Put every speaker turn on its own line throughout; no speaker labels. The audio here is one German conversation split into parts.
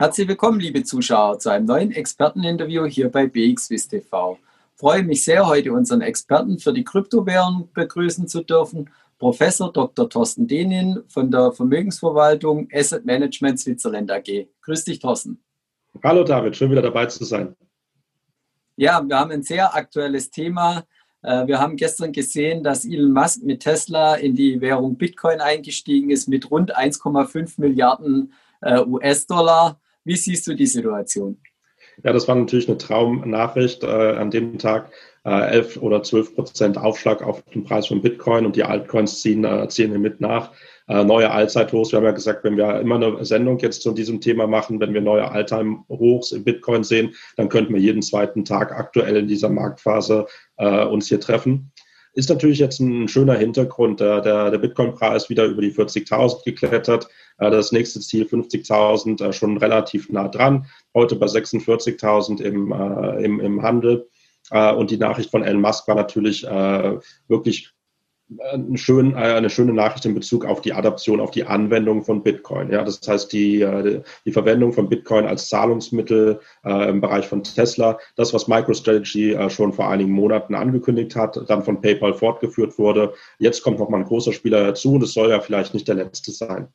Herzlich willkommen, liebe Zuschauer, zu einem neuen Experteninterview hier bei BXWIS TV. Ich freue mich sehr, heute unseren Experten für die Kryptowährung begrüßen zu dürfen, Professor Dr. Thorsten Denin von der Vermögensverwaltung Asset Management Switzerland AG. Grüß dich, Thorsten.
Hallo David, schön wieder dabei zu sein.
Ja, wir haben ein sehr aktuelles Thema. Äh, wir haben gestern gesehen, dass Elon Musk mit Tesla in die Währung Bitcoin eingestiegen ist mit rund 1,5 Milliarden äh, US-Dollar. Wie siehst du die Situation?
Ja, das war natürlich eine Traumnachricht. Äh, an dem Tag äh, 11 oder 12 Prozent Aufschlag auf den Preis von Bitcoin und die Altcoins ziehen, äh, ziehen hier mit nach. Äh, neue Allzeithochs. Wir haben ja gesagt, wenn wir immer eine Sendung jetzt zu diesem Thema machen, wenn wir neue Alltime-Hochs in Bitcoin sehen, dann könnten wir jeden zweiten Tag aktuell in dieser Marktphase äh, uns hier treffen. Ist natürlich jetzt ein schöner Hintergrund. Der, der Bitcoin-Preis wieder über die 40.000 geklettert. Äh, das nächste Ziel 50.000 äh, schon relativ nah dran. Heute bei 46.000 im, äh, im, im Handel. Und die Nachricht von Elon Musk war natürlich wirklich eine schöne, eine schöne Nachricht in Bezug auf die Adaption, auf die Anwendung von Bitcoin. Ja, das heißt, die, äh, die Verwendung von Bitcoin als Zahlungsmittel äh, im Bereich von Tesla, das, was MicroStrategy äh, schon vor einigen Monaten angekündigt hat, dann von PayPal fortgeführt wurde. Jetzt kommt noch mal ein großer Spieler dazu und es soll ja vielleicht nicht der letzte sein.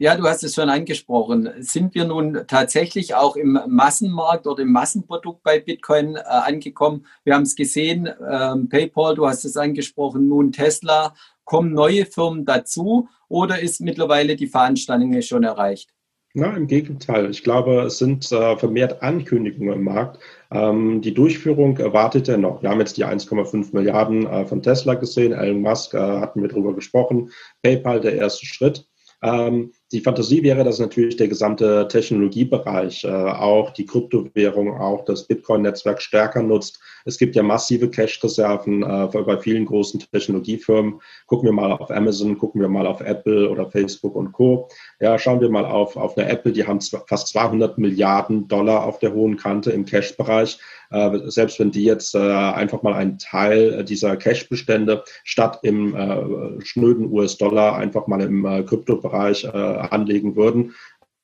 Ja, du hast es schon angesprochen. Sind wir nun tatsächlich auch im Massenmarkt oder im Massenprodukt bei Bitcoin äh, angekommen? Wir haben es gesehen, ähm, PayPal, du hast es angesprochen, nun Tesla. Kommen neue Firmen dazu oder ist mittlerweile die Veranstaltung schon erreicht?
Na, im Gegenteil. Ich glaube, es sind äh, vermehrt Ankündigungen im Markt. Ähm, die Durchführung erwartet er noch. Wir haben jetzt die 1,5 Milliarden äh, von Tesla gesehen. Elon Musk äh, hatten wir darüber gesprochen. PayPal der erste Schritt. Ähm, die Fantasie wäre, dass natürlich der gesamte Technologiebereich, äh, auch die Kryptowährung, auch das Bitcoin-Netzwerk stärker nutzt. Es gibt ja massive Cash-Reserven äh, bei vielen großen Technologiefirmen. Gucken wir mal auf Amazon, gucken wir mal auf Apple oder Facebook und Co. Ja, schauen wir mal auf, auf eine Apple, die haben fast 200 Milliarden Dollar auf der hohen Kante im Cash-Bereich. Äh, selbst wenn die jetzt äh, einfach mal einen Teil dieser Cash-Bestände statt im äh, schnöden US-Dollar einfach mal im äh, Kryptobereich äh, anlegen würden,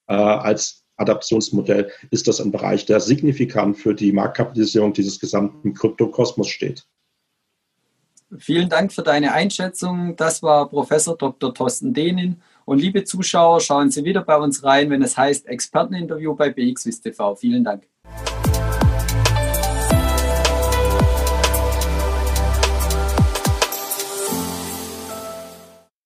äh, als Adaptionsmodell, ist das ein Bereich, der signifikant für die Marktkapitalisierung dieses gesamten Kryptokosmos steht.
Vielen Dank für deine Einschätzung. Das war Professor Dr. Thorsten Dehnin. Und liebe Zuschauer, schauen Sie wieder bei uns rein, wenn es heißt Experteninterview bei BXWIS TV. Vielen Dank.